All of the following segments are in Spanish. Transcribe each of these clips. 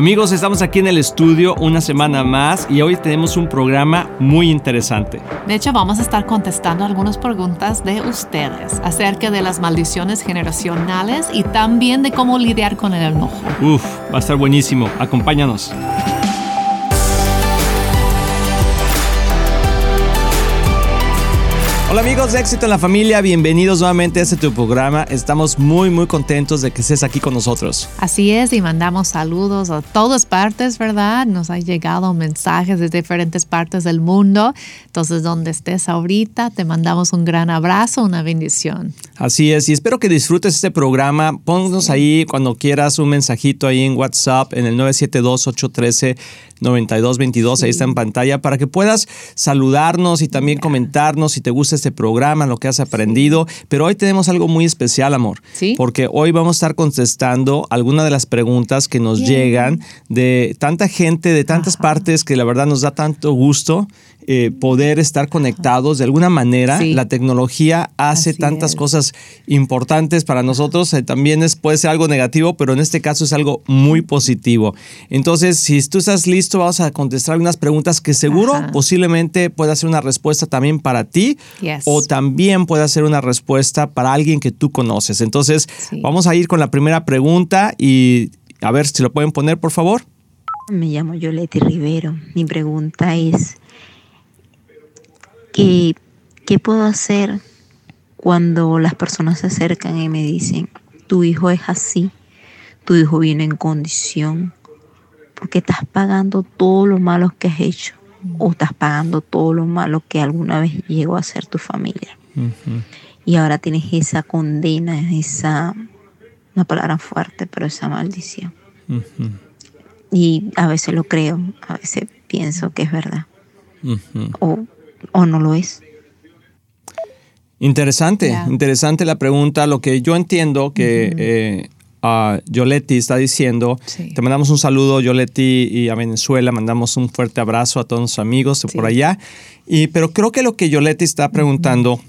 Amigos, estamos aquí en el estudio una semana más y hoy tenemos un programa muy interesante. De hecho, vamos a estar contestando algunas preguntas de ustedes acerca de las maldiciones generacionales y también de cómo lidiar con el enojo. Uf, va a estar buenísimo. Acompáñanos. Hola amigos de Éxito en la Familia, bienvenidos nuevamente a este tu programa. Estamos muy muy contentos de que estés aquí con nosotros. Así es, y mandamos saludos a todas partes, ¿verdad? Nos han llegado mensajes de diferentes partes del mundo. Entonces, donde estés ahorita, te mandamos un gran abrazo, una bendición. Así es, y espero que disfrutes este programa. Ponnos ahí cuando quieras un mensajito ahí en WhatsApp en el 972 813 9222, ahí está en pantalla, para que puedas saludarnos y también comentarnos si te gusta este programa, lo que has aprendido. Pero hoy tenemos algo muy especial, amor. Sí. Porque hoy vamos a estar contestando algunas de las preguntas que nos llegan de tanta gente, de tantas partes, que la verdad nos da tanto gusto eh, poder estar conectados de alguna manera. La tecnología hace tantas cosas importantes para nosotros. Eh, también es, puede ser algo negativo, pero en este caso es algo muy positivo. Entonces, si tú estás listo, vamos a contestar algunas preguntas que seguro posiblemente pueda ser una respuesta también para ti o también pueda ser una respuesta para alguien que tú conoces. Entonces, vamos a ir con la primera pregunta y a ver si lo pueden poner, por favor. Me llamo Yoleti Rivero. Mi pregunta es, ¿Qué, ¿Qué puedo hacer cuando las personas se acercan y me dicen, tu hijo es así, tu hijo viene en condición, porque estás pagando todo lo malo que has hecho o estás pagando todo lo malo que alguna vez llegó a ser tu familia? Y ahora tienes esa condena, esa, una palabra fuerte, pero esa maldición. Y a veces lo creo, a veces pienso que es verdad. O o no lo es. Interesante, interesante la pregunta. Lo que yo entiendo que eh, Yoletti está diciendo, te mandamos un saludo, Yoletti, y a Venezuela, mandamos un fuerte abrazo a todos los amigos de por allá. Y, pero creo que lo que Yoletti está preguntando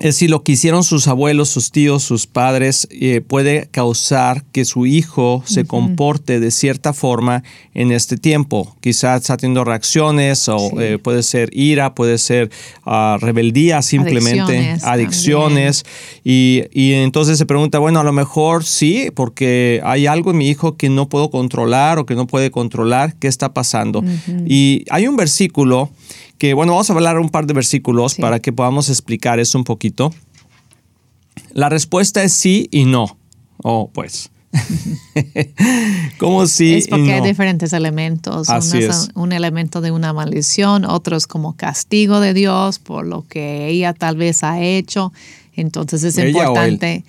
es si lo que hicieron sus abuelos, sus tíos, sus padres eh, puede causar que su hijo se comporte de cierta forma en este tiempo. Quizás está teniendo reacciones o eh, puede ser ira, puede ser ah, rebeldía simplemente, adicciones. Y, entonces se pregunta, bueno, a lo mejor sí, porque hay algo en mi hijo que no puedo controlar o que no puede controlar, ¿qué está pasando? Y hay un versículo que bueno, vamos a hablar un par de versículos para que podamos explicar eso un poquito. La respuesta es sí y no. Oh, pues. ¿Cómo sí? Es porque hay diferentes elementos. Un elemento de una maldición, otros como castigo de Dios por lo que ella tal vez ha hecho. Entonces es importante.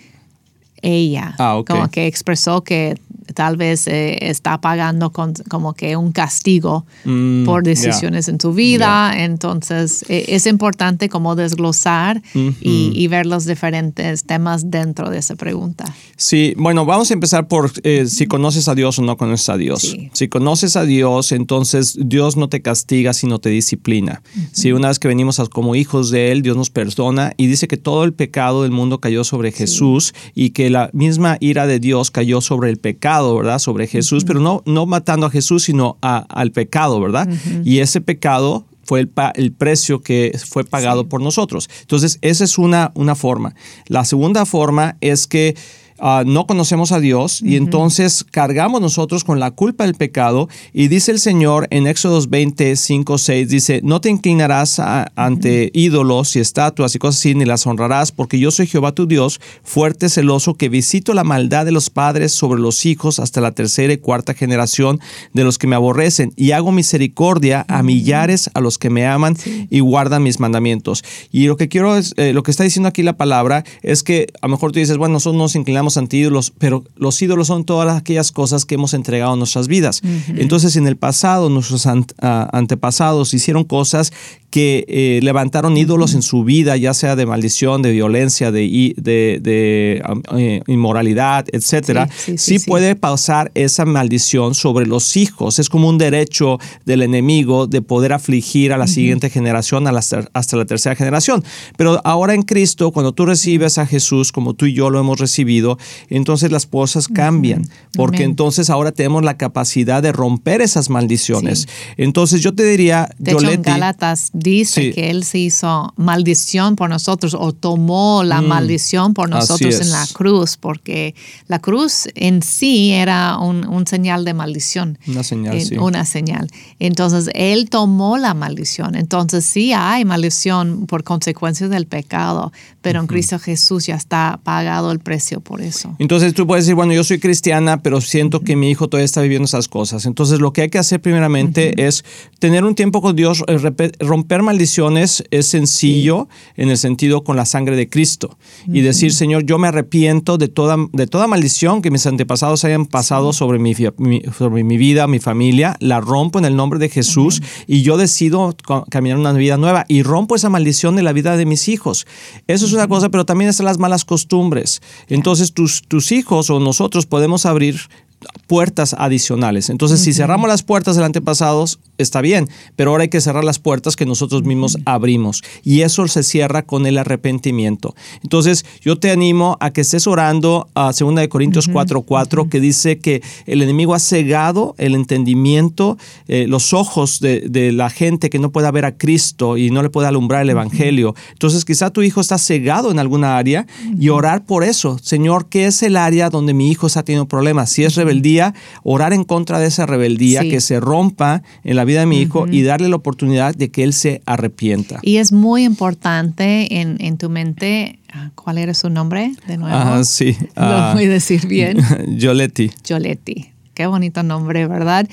Ella, ah, como que expresó que tal vez eh, está pagando con, como que un castigo mm, por decisiones en tu vida. Entonces e, es importante como desglosar y, ver los diferentes temas dentro de esa pregunta. Sí, bueno, vamos a empezar por eh, si conoces a Dios o no conoces a Dios. Si conoces a Dios, entonces Dios no te castiga, sino te disciplina. Si una vez que venimos como hijos de Él, Dios nos perdona y dice que todo el pecado del mundo cayó sobre Jesús y que la misma ira de Dios cayó sobre el pecado ¿verdad? Sobre Jesús, pero no, no matando a Jesús, sino al pecado, ¿verdad? Y ese pecado fue el, el, precio que fue pagado por nosotros. Entonces, esa es una, una forma. La segunda forma es que Ah, no conocemos a Dios y entonces cargamos nosotros con la culpa del pecado. Y dice el Señor en Éxodos 20, 5, 6, dice, no te inclinarás ante ídolos y estatuas y cosas así, ni las honrarás, porque yo soy Jehová tu Dios, fuerte, celoso, que visito la maldad de los padres sobre los hijos hasta la tercera y cuarta generación de los que me aborrecen y hago misericordia a millares a los que me aman y guardan mis mandamientos. Y lo que quiero es, eh, lo que está diciendo aquí la palabra es que a lo mejor tú dices, bueno, nosotros nos inclinamos ídolos, pero los ídolos son todas aquellas cosas que hemos entregado en nuestras vidas. Entonces, en el pasado, nuestros antepasados hicieron cosas que eh, levantaron ídolos en su vida, ya sea de maldición, de violencia, de, de, eh, inmoralidad, etcétera, sí, puede pasar esa maldición sobre los hijos. Es como un derecho del enemigo de poder afligir a la siguiente generación, hasta la tercera generación. Pero ahora en Cristo, cuando tú recibes a Jesús, como tú y yo lo hemos recibido, entonces las cosas cambian, porque entonces ahora tenemos la capacidad de romper esas maldiciones. Entonces yo te diría, de hecho, en Gálatas dice que Él se hizo maldición por nosotros o tomó la mm. maldición por nosotros en la cruz, porque la cruz en sí era un, señal de maldición. Una señal, sí. Una señal. Entonces Él tomó la maldición. Entonces sí hay maldición por consecuencias del pecado, pero en Cristo Jesús ya está pagado el precio por eso. Entonces tú puedes decir, bueno, yo soy cristiana, pero siento que mi hijo todavía está viviendo esas cosas. Entonces lo que hay que hacer primeramente es tener un tiempo con Dios, eh, maldiciones es sencillo en el sentido con la sangre de Cristo. Y decir, Señor, yo me arrepiento de toda, de toda maldición que mis antepasados hayan pasado sobre, mi, sobre mi vida, mi familia, la rompo en el nombre de Jesús y yo decido caminar una vida nueva y rompo esa maldición de la vida de mis hijos. Eso es una cosa, pero también están las malas costumbres. Entonces tus, tus hijos o nosotros podemos abrir puertas adicionales. Entonces, si cerramos las puertas del antepasados, está bien, pero ahora hay que cerrar las puertas que nosotros mismos abrimos. Y eso se cierra con el arrepentimiento. Entonces, yo te animo a que estés orando a 2 de Corintios 4:4, que dice que el enemigo ha cegado el entendimiento, eh, los ojos de, la gente que no pueda ver a Cristo y no le puede alumbrar el Evangelio. Entonces, quizá tu hijo está cegado en alguna área y orar por eso. Señor, ¿qué es el área donde mi hijo está teniendo problemas? Si es rebeldía, orar en contra de esa rebeldía, que se rompa en la vida de mi hijo y darle la oportunidad de que él se arrepienta. Y es muy importante en, en tu mente, ah, ¿cuál era su nombre de nuevo? Ah, sí. Lo voy a decir bien. Yoletti. Yoletti. Qué bonito nombre, ¿verdad?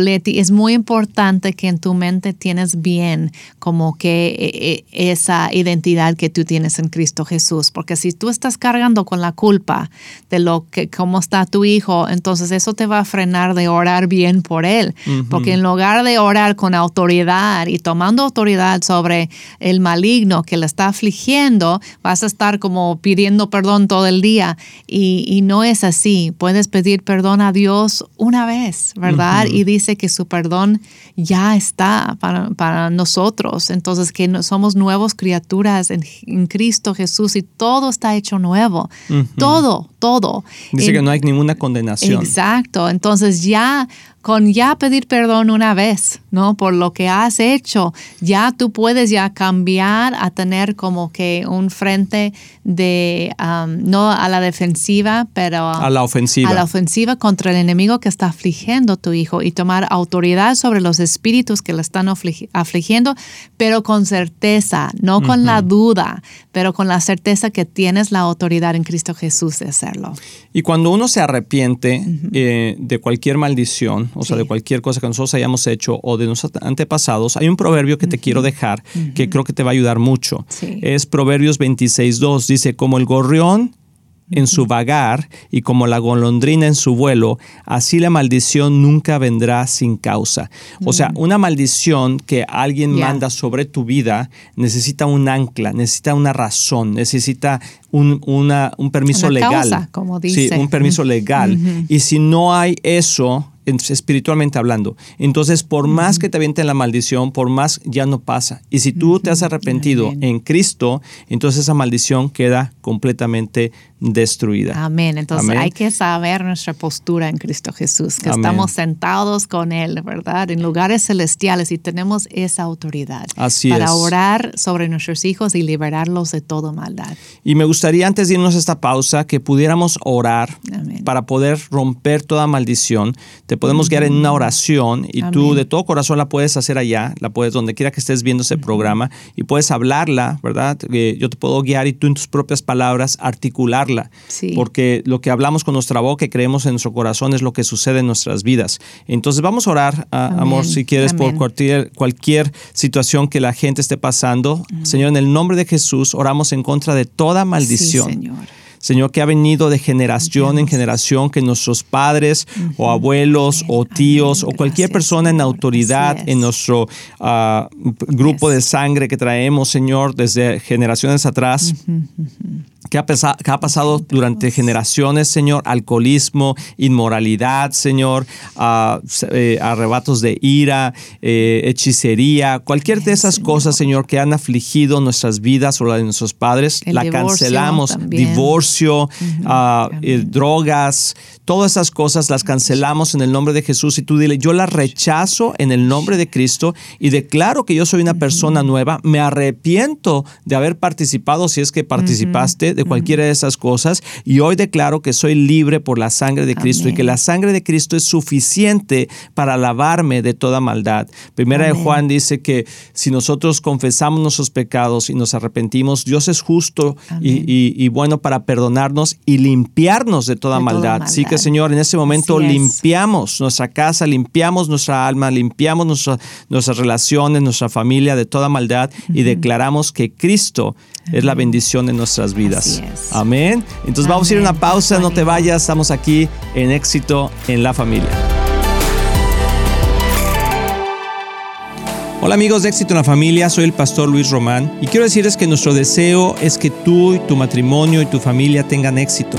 Leti, es muy importante que en tu mente tienes bien como que eh, eh, esa identidad que tú tienes en Cristo Jesús, porque si tú estás cargando con la culpa de lo que cómo está tu hijo, entonces eso te va a frenar de orar bien por él, porque en lugar de orar con autoridad y tomando autoridad sobre el maligno que le está afligiendo, vas a estar como pidiendo perdón todo el día y, y no es así. Puedes pedir perdón a Dios una vez, ¿verdad? Y dice que su perdón ya está para, nosotros. Entonces, que somos nuevas criaturas en, Cristo Jesús y todo está hecho nuevo. Todo, todo. Dice que no hay ninguna condenación. Exacto. Entonces, ya con ya pedir perdón una vez, ¿no? Por lo que has hecho, ya tú puedes ya cambiar a tener como que un frente de, um, no a la defensiva, pero a la ofensiva. A la ofensiva contra el enemigo que está afligiendo a tu hijo y tomar autoridad sobre los espíritus que le están afligiendo, pero con certeza, no con la duda, pero con la certeza que tienes la autoridad en Cristo Jesús de hacerlo. Y cuando uno se arrepiente eh, de cualquier maldición, o sea, de cualquier cosa que nosotros hayamos hecho o de nuestros antepasados, hay un proverbio que te quiero dejar que creo que te va a ayudar mucho. Es Proverbios 26.2. Dice, como el gorrión en su vagar y como la golondrina en su vuelo, así la maldición nunca vendrá sin causa. O sea, una maldición que alguien manda sobre tu vida necesita un ancla, necesita una razón, necesita un, una, un permiso legal. como dice. Sí, un permiso legal. Y si no hay eso, espiritualmente hablando. Entonces, por más que te avienten la maldición, por más ya no pasa. Y si tú te has arrepentido en Cristo, entonces esa maldición queda completamente destruida. Amén. Entonces hay que saber nuestra postura en Cristo Jesús, que estamos sentados con Él, ¿verdad? En lugares celestiales y tenemos esa autoridad para orar sobre nuestros hijos y liberarlos de toda maldad. Y me gustaría antes de irnos a esta pausa que pudiéramos orar para poder romper toda maldición. Te podemos guiar en una oración y tú de todo corazón la puedes hacer allá, la puedes donde quiera que estés viendo ese programa y puedes hablarla, ¿verdad? Yo te puedo guiar y tú en tus propias palabras articular porque lo que hablamos con nuestra boca y creemos en nuestro corazón es lo que sucede en nuestras vidas. Entonces vamos a orar, amor, si quieres, por cualquier, cualquier situación que la gente esté pasando. Señor, en el nombre de Jesús, oramos en contra de toda maldición. Señor, que ha venido de generación en generación, que nuestros padres o abuelos o tíos o cualquier persona en autoridad en nuestro ah, grupo de sangre que traemos, Señor, desde generaciones atrás que ha, ha, pasado durante generaciones, Señor, alcoholismo, inmoralidad, Señor, eh, arrebatos de ira, eh, hechicería, cualquier de esas cosas, Señor, que han afligido nuestras vidas o la de nuestros padres, la cancelamos. Divorcio, ah, eh, drogas, todas esas cosas las cancelamos en el nombre de Jesús. Y tú dile, yo las rechazo en el nombre de Cristo y declaro que yo soy una persona nueva, me arrepiento de haber participado si es que participaste de cualquiera de esas cosas. Y hoy declaro que soy libre por la sangre de Cristo y que la sangre de Cristo es suficiente para lavarme de toda maldad. Primera de Juan dice que si nosotros confesamos nuestros pecados y nos arrepentimos, Dios es justo y, bueno para perdonarnos y limpiarnos de toda, maldad. Así que Señor, en este momento limpiamos nuestra casa, limpiamos nuestra alma, limpiamos nuestras relaciones, nuestra familia de toda maldad y declaramos que Cristo es la bendición de nuestras vidas. Amén. Entonces vamos a ir a una pausa, no te vayas, estamos aquí en éxito en la familia. Hola amigos de Éxito en la Familia, soy el pastor Luis Román y quiero decirles que nuestro deseo es que tú y tu matrimonio y tu familia tengan éxito.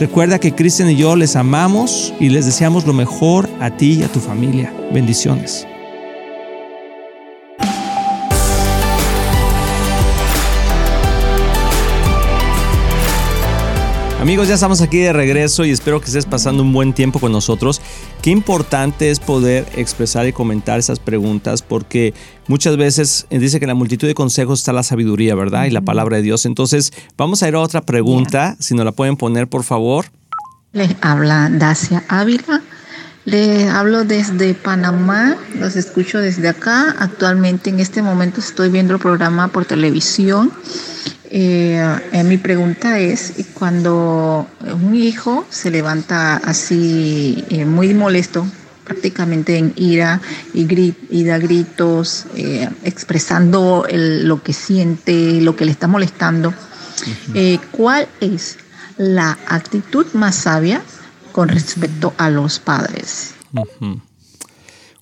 Recuerda que Cristian y yo les amamos y les deseamos lo mejor a ti y a tu familia. Bendiciones. Amigos, ya estamos aquí de regreso y espero que estés pasando un buen tiempo con nosotros. Qué importante es poder expresar y comentar esas preguntas porque muchas veces dice que en la multitud de consejos está la sabiduría, ¿verdad? Y la palabra de Dios. Entonces, vamos a ir a otra pregunta, si nos la pueden poner, por favor. Les habla Dacia Ávila. Les hablo desde Panamá, los escucho desde acá. Actualmente en este momento estoy viendo el programa por televisión eh, eh, mi pregunta es, cuando un hijo se levanta así eh, muy molesto, prácticamente en ira y, da gritos, expresando lo que siente, lo que le está molestando, ¿cuál es la actitud más sabia con respecto a los padres?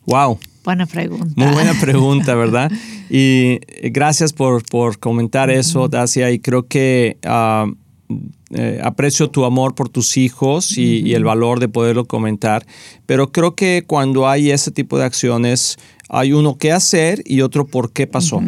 Wow. Buena pregunta. Muy buena pregunta, ¿verdad? Y gracias por, comentar eso, Dacia, y creo que eh, aprecio tu amor por tus hijos y, el valor de poderlo comentar, pero creo que cuando hay ese tipo de acciones, hay uno qué hacer y otro por qué pasó.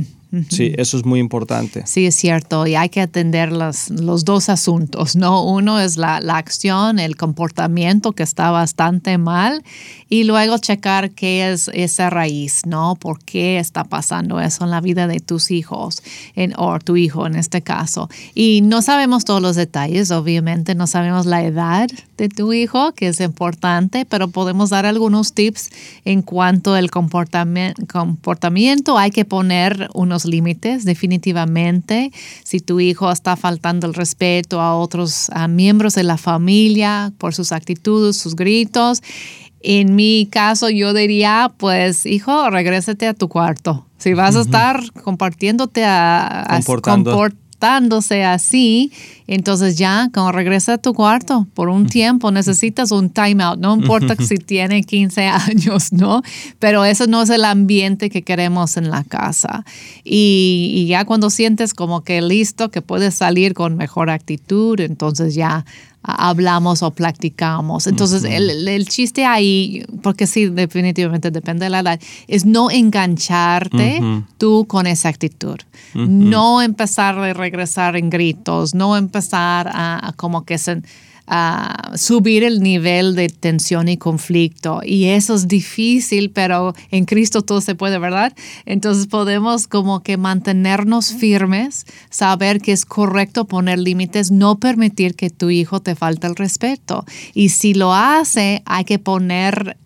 Sí, eso es muy importante. Sí, es cierto. Y hay que atender los, los dos asuntos, ¿no? Uno es la, la, acción, el comportamiento que está bastante mal y luego checar qué es esa raíz, ¿no? ¿Por qué está pasando eso en la vida de tus hijos en, o tu hijo en este caso? Y no sabemos todos los detalles, obviamente, no sabemos la edad de tu hijo, que es importante, pero podemos dar algunos tips en cuanto al comportamiento. comportamiento. Hay que poner unos límites, definitivamente. Si tu hijo está faltando el respeto a otros miembros de la familia por sus actitudes, sus gritos, En mi caso, yo diría, pues, hijo, regrésate a tu cuarto. Si vas a estar compartiéndote a, a así, entonces ya, cuando regresa a tu cuarto por un tiempo, necesitas un timeout. No importa si tiene 15 años, ¿no? Pero eso no es el ambiente que queremos en la casa. Y, y ya cuando sientes como que listo, que puedes salir con mejor actitud, entonces ya hablamos o practicamos. Entonces, el, chiste ahí, porque sí, definitivamente depende de la edad, es no engancharte tú con esa actitud. No empezar a regresar en gritos, no empezar a, como que se a subir el nivel de tensión y conflicto. Y eso es difícil, pero en Cristo todo se puede, ¿verdad? Entonces podemos como que mantenernos firmes, saber que es correcto poner límites, no permitir que tu hijo te falte el respeto. Y si lo hace, hay que poner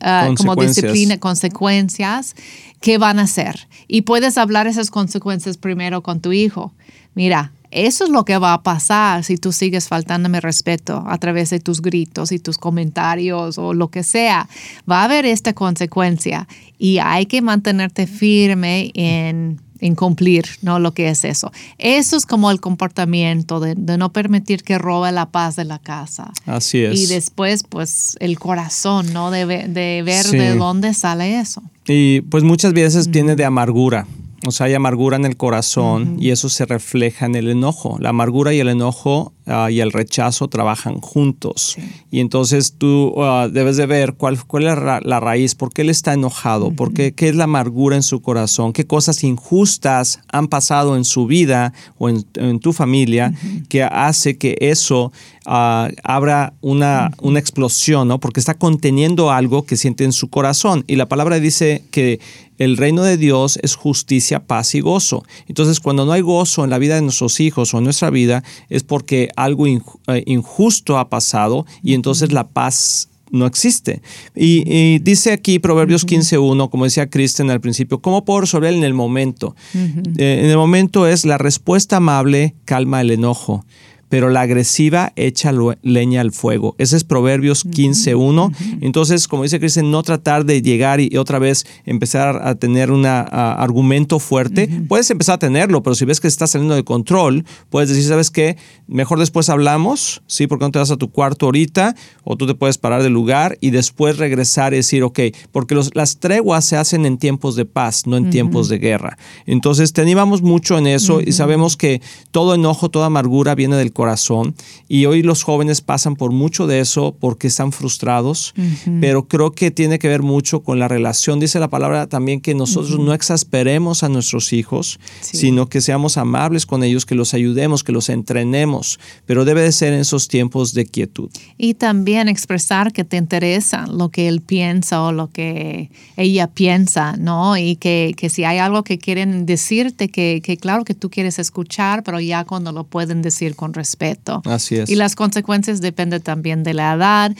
ah, como disciplina, consecuencias. ¿Qué van a hacer? Y puedes hablar esas consecuencias primero con tu hijo. Mira, eso es lo que va a pasar si tú sigues faltándome respeto a través de tus gritos y tus comentarios o lo que sea. Va a haber esta consecuencia y hay que mantenerte firme en, cumplir ¿no? lo que es eso. Eso es como el comportamiento de, no permitir que robe la paz de la casa. Así es. Y después, pues, el corazón, ¿no? De, ver de dónde sale eso. Y pues muchas veces viene de amargura. O sea, hay amargura en el corazón y eso se refleja en el enojo. La amargura y el enojo ah, y el rechazo trabajan juntos. Y entonces tú ah, debes de ver cuál, cuál es la, raíz, por qué él está enojado, por qué, qué es la amargura en su corazón, qué cosas injustas han pasado en su vida o en, tu familia que hace que eso ah, abra una, una explosión, ¿no? Porque está conteniendo algo que siente en su corazón. Y la palabra dice que el reino de Dios es justicia, paz y gozo. Entonces, cuando no hay gozo en la vida de nuestros hijos o en nuestra vida, es porque algo eh, injusto ha pasado y entonces la paz no existe. Y, dice aquí Proverbios 15.1, como decía Kristen al principio, ¿cómo puedo resolver en el momento? Eh, en el momento es la respuesta amable calma el enojo pero la agresiva echa leña al fuego. Ese es Proverbios 15.1. Entonces, como dice Cristian, no tratar de llegar y, otra vez empezar a tener un argumento fuerte. Puedes empezar a tenerlo, pero si ves que está saliendo de control, puedes decir, ¿sabes qué? Mejor después hablamos, ¿sí? Porque no te vas a tu cuarto ahorita, o tú te puedes parar del lugar y después regresar y decir, ok, porque las treguas se hacen en tiempos de paz, no en tiempos de guerra. Entonces, te animamos mucho en eso y sabemos que todo enojo, toda amargura viene del corazón corazón. Y hoy los jóvenes pasan por mucho de eso porque están frustrados, pero creo que tiene que ver mucho con la relación. Dice la palabra también que nosotros no exasperemos a nuestros hijos, sino que seamos amables con ellos, que los ayudemos, que los entrenemos, pero debe de ser en esos tiempos de quietud. Y también expresar que te interesa lo que él piensa o lo que ella piensa, ¿no? Y que, que si hay algo que quieren decirte, que, que claro que tú quieres escuchar, pero ya cuando lo pueden decir con respeto respeto. Así es. Y las consecuencias dependen también de la edad.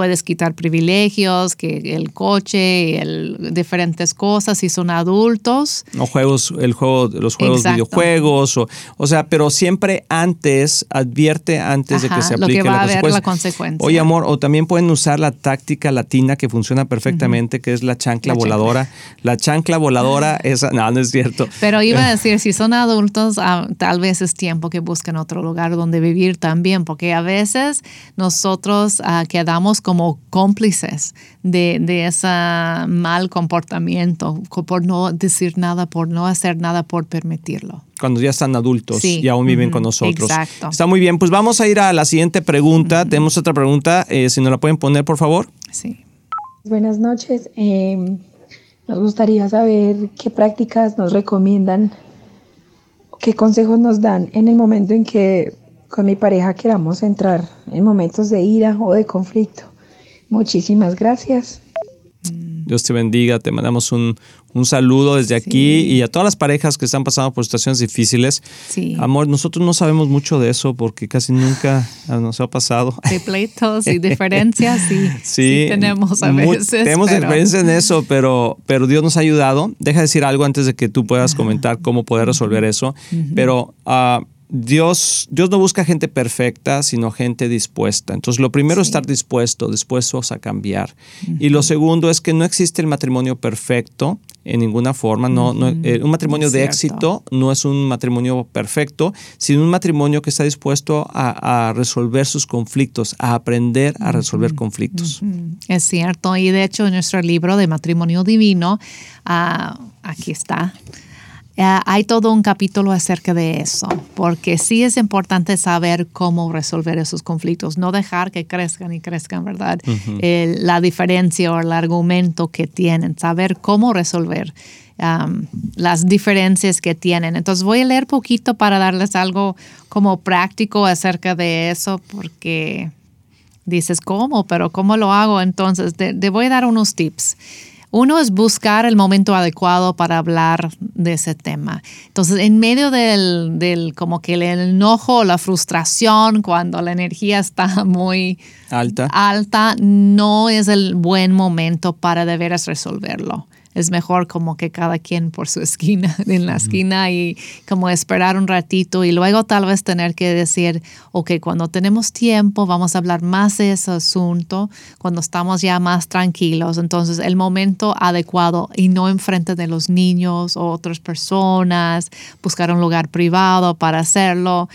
Puedes quitar privilegios, que el coche, el, diferentes cosas si son adultos. O juegos, el juego, los juegos videojuegos, o, o sea, pero siempre antes, advierte antes de que se aplique lo que va la, a haber la consecuencia. Oye, amor, o también pueden usar la táctica latina que funciona perfectamente, que es la chancla voladora. La chancla voladora, esa, no, no es cierto. Pero iba a decir, si son adultos, ah, tal vez es tiempo que busquen otro lugar donde vivir también, porque a veces nosotros uh, quedamos como cómplices de, de, ese mal comportamiento, por no decir nada, por no hacer nada, por permitirlo. Cuando ya están adultos y aún viven con nosotros. Exacto. Está muy bien, pues vamos a ir a la siguiente pregunta. Tenemos otra pregunta, eh, si nos la pueden poner, por favor. Sí. Buenas noches. Em, nos gustaría saber qué prácticas nos recomiendan, qué consejos nos dan en el momento en que con mi pareja queramos entrar en momentos de ira o de conflicto. Muchísimas gracias. Dios te bendiga, te mandamos un, saludo desde aquí y a todas las parejas que están pasando por situaciones difíciles. Sí. Amor, nosotros no sabemos mucho de eso porque casi nunca nos ha pasado. De pleitos y diferencias, sí, sí, tenemos a veces. tenemos en eso, pero, pero Dios nos ha ayudado. Deja de decir algo antes de que tú puedas comentar cómo poder resolver eso. Pero uh, Dios, Dios no busca gente perfecta, sino gente dispuesta. Entonces, lo primero es estar dispuesto, dispuestos a cambiar. Y lo segundo es que no existe el matrimonio perfecto en ninguna forma. No, eh, un matrimonio de éxito no es un matrimonio perfecto, sino un matrimonio que está dispuesto a, resolver sus conflictos, a aprender a resolver conflictos. Es cierto. Y de hecho, en nuestro libro de matrimonio divino, ah, aquí está eh, hay todo un capítulo acerca de eso, porque sí es importante saber cómo resolver esos conflictos, no dejar que crezcan y crezcan, ¿verdad? la diferencia o el argumento que tienen, saber cómo resolver um, las diferencias que tienen. Entonces voy a leer poquito para darles algo como práctico acerca de eso, porque dices, ¿cómo? Pero ¿cómo lo hago? Entonces, te voy a dar unos tips. Uno es buscar el momento adecuado para hablar de ese tema. Entonces, en medio del, del como que el enojo, la frustración, cuando la energía está muy alta, alta no es el buen momento para de veras resolverlo es mejor como que cada quien por su esquina, en la esquina y como esperar un ratito y luego tal vez tener que decir, ok, cuando tenemos tiempo vamos a hablar más de ese asunto, cuando estamos ya más tranquilos, entonces el momento adecuado y no enfrente de los niños o otras personas, buscar un lugar privado para hacerlo.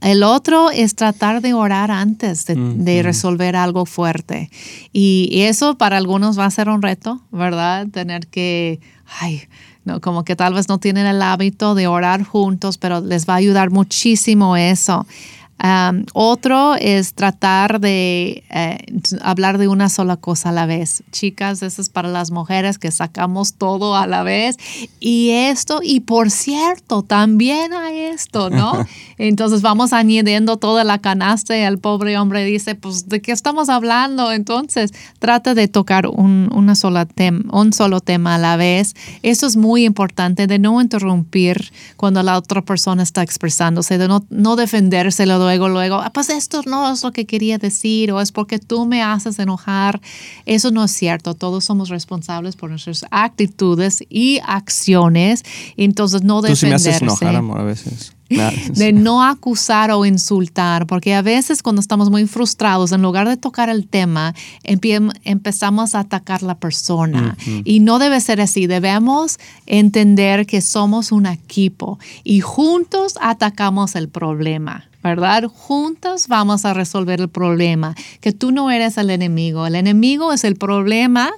El otro es tratar de orar antes de, resolver algo fuerte. Y, eso para algunos va a ser un reto, ¿verdad? Tener que, ay, no, como que tal vez no tienen el hábito de orar juntos, pero les va a ayudar muchísimo eso otro es tratar de eh, hablar de una sola cosa a la vez. Chicas, eso es para las mujeres que sacamos todo a la vez. Y esto, y por cierto, también hay esto, ¿no? Entonces vamos añadiendo toda la canasta y el pobre hombre dice, pues, ¿de qué estamos hablando? Entonces, trata de tocar un, una sola un solo tema a la vez. Eso es muy importante, de no interrumpir cuando la otra persona está expresándose, de no, no defendérselo luego, luego, ah, pues esto no es lo que quería decir o es porque tú me haces enojar. Eso no es cierto. Todos somos responsables por nuestras actitudes y acciones. Entonces, no defenderse. Tú sí me haces enojar, amor, a veces. de no acusar o insultar, porque a veces cuando estamos muy frustrados, en lugar de tocar el tema, empezamos a atacar la persona. Y no debe ser así, debemos entender que somos un equipo y juntos atacamos el problema. ¿Verdad? Juntos vamos a resolver el problema, que tú no eres el enemigo, el enemigo es el problema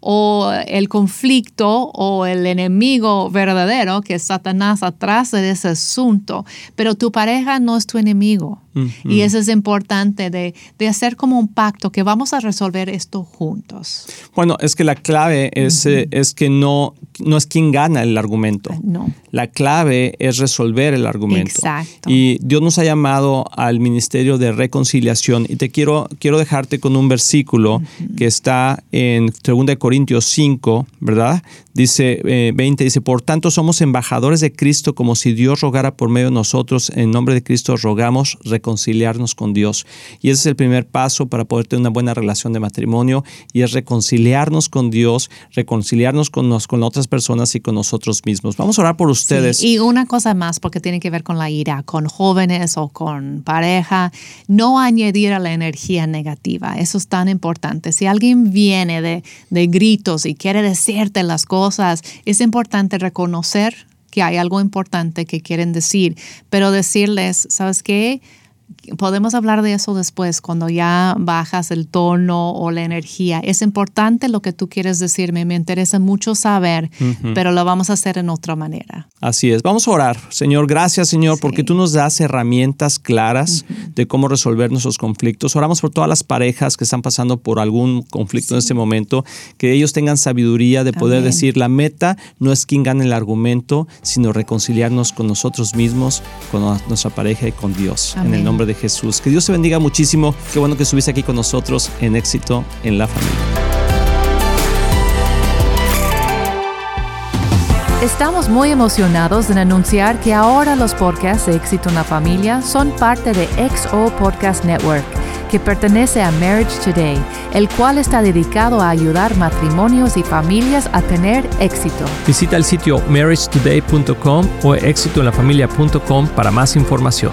o el conflicto o el enemigo verdadero, que es Satanás atrás de ese asunto, pero tu pareja no es tu enemigo. Y eso es importante de, hacer como un pacto que vamos a resolver esto juntos. Bueno, es que la clave es, eh, es que no, no es quien gana el argumento. No. La clave es resolver el argumento. Exacto. Y Dios nos ha llamado al ministerio de reconciliación. Y te quiero, quiero dejarte con un versículo que está en 2 Corintios 5, ¿verdad? Dice 20, eh, dice, por tanto somos embajadores de Cristo como si Dios rogara por medio de nosotros. En nombre de Cristo rogamos reconciliarnos con Dios. Y ese es el primer paso para poder tener una buena relación de matrimonio y es reconciliarnos con Dios, reconciliarnos con, nos, con otras personas y con nosotros mismos. Vamos a orar por ustedes. y una cosa más, porque tiene que ver con la ira, con jóvenes o con pareja, no añadir a la energía negativa. Eso es tan importante. Si alguien viene de, de gritos y quiere decirte las cosas, es importante reconocer que hay algo importante que quieren decir, pero decirles, ¿sabes qué? Podemos hablar de eso después, cuando ya bajas el tono o la energía. Es importante lo que tú quieres decirme, me interesa mucho saber, pero lo vamos a hacer en otra manera. Así es, vamos a orar. Señor, gracias Señor, porque tú nos das herramientas claras de cómo resolver nuestros conflictos. Oramos por todas las parejas que están pasando por algún conflicto en este momento, que ellos tengan sabiduría de poder decir, la meta no es quien gane el argumento, sino reconciliarnos con nosotros mismos, con nuestra pareja y con Dios. En el nombre de Jesús. Que Dios te bendiga muchísimo. Qué bueno que estuviste aquí con nosotros en éxito en la familia. Estamos muy emocionados en anunciar que ahora los podcasts de Éxito en la Familia son parte de XO Podcast Network que pertenece a Marriage Today, el cual está dedicado a ayudar matrimonios y familias a tener éxito. Visita el sitio marriagetoday.com o éxitoenlafamilia.com para más información.